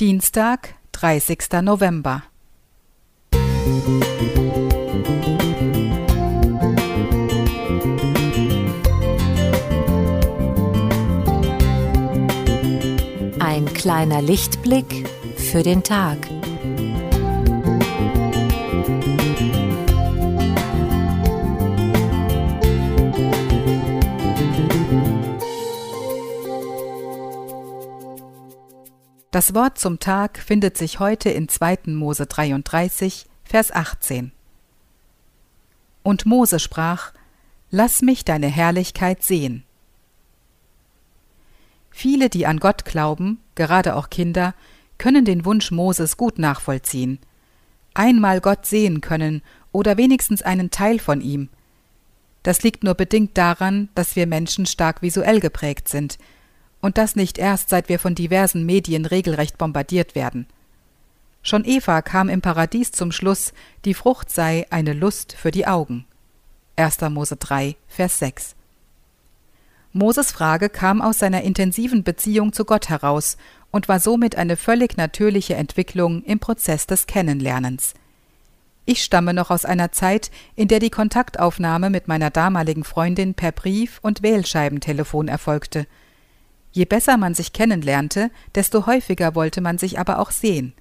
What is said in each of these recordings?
Dienstag, 30. November. Ein kleiner Lichtblick für den Tag. Das Wort zum Tag findet sich heute in 2. Mose 33, Vers 18. Und Mose sprach: Lass mich deine Herrlichkeit sehen. Viele, die an Gott glauben, gerade auch Kinder, können den Wunsch Moses gut nachvollziehen. Einmal Gott sehen können oder wenigstens einen Teil von ihm. Das liegt nur bedingt daran, dass wir Menschen stark visuell geprägt sind, und das nicht erst seit wir von diversen Medien regelrecht bombardiert werden. Schon Eva kam im Paradies zum Schluss, die Frucht sei eine Lust für die Augen. 1. Mose 3, Vers 6. Moses Frage kam aus seiner intensiven Beziehung zu Gott heraus und war somit eine völlig natürliche Entwicklung im Prozess des Kennenlernens. Ich stamme noch aus einer Zeit, in der die Kontaktaufnahme mit meiner damaligen Freundin per Brief und Wählscheibentelefon erfolgte. Je besser man sich kennenlernte, desto häufiger wollte man sich aber auch sehen.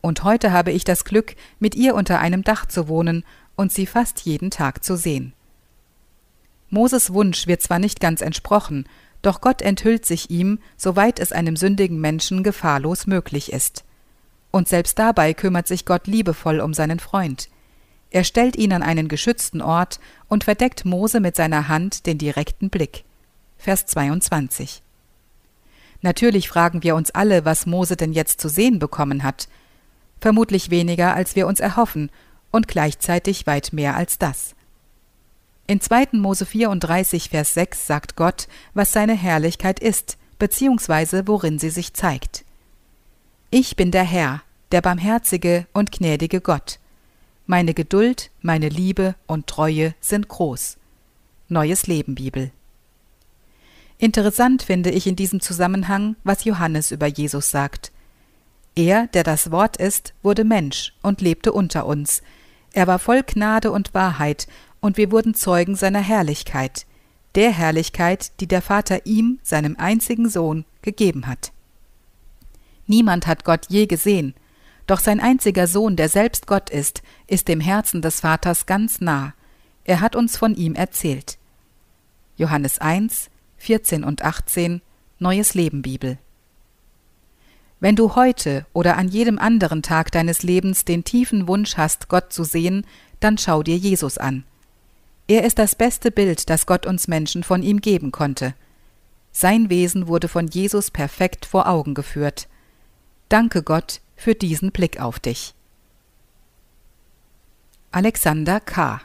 Und heute habe ich das Glück, mit ihr unter einem Dach zu wohnen und sie fast jeden Tag zu sehen. Moses Wunsch wird zwar nicht ganz entsprochen, doch Gott enthüllt sich ihm, soweit es einem sündigen Menschen gefahrlos möglich ist. Und selbst dabei kümmert sich Gott liebevoll um seinen Freund. Er stellt ihn an einen geschützten Ort und verdeckt Mose mit seiner Hand den direkten Blick. Vers 22. Natürlich fragen wir uns alle, was Mose denn jetzt zu sehen bekommen hat. Vermutlich weniger, als wir uns erhoffen, und gleichzeitig weit mehr als das. In 2. Mose 34, Vers 6 sagt Gott, was seine Herrlichkeit ist, beziehungsweise worin sie sich zeigt. Ich bin der Herr, der barmherzige und gnädige Gott. Meine Geduld, meine Liebe und Treue sind groß. Neues Leben Bibel. Interessant finde ich in diesem Zusammenhang, was Johannes über Jesus sagt. Er, der das Wort ist, wurde Mensch und lebte unter uns. Er war voll Gnade und Wahrheit und wir wurden Zeugen seiner Herrlichkeit, der Herrlichkeit, die der Vater ihm, seinem einzigen Sohn, gegeben hat. Niemand hat Gott je gesehen, doch sein einziger Sohn, der selbst Gott ist, ist dem Herzen des Vaters ganz nah. Er hat uns von ihm erzählt. Johannes 1, 14 und 18, Neues Leben Bibel. Wenn du heute oder an jedem anderen Tag deines Lebens den tiefen Wunsch hast, Gott zu sehen, dann schau dir Jesus an. Er ist das beste Bild, das Gott uns Menschen von ihm geben konnte. Sein Wesen wurde von Jesus perfekt vor Augen geführt. Danke Gott für diesen Blick auf dich. Alexander K.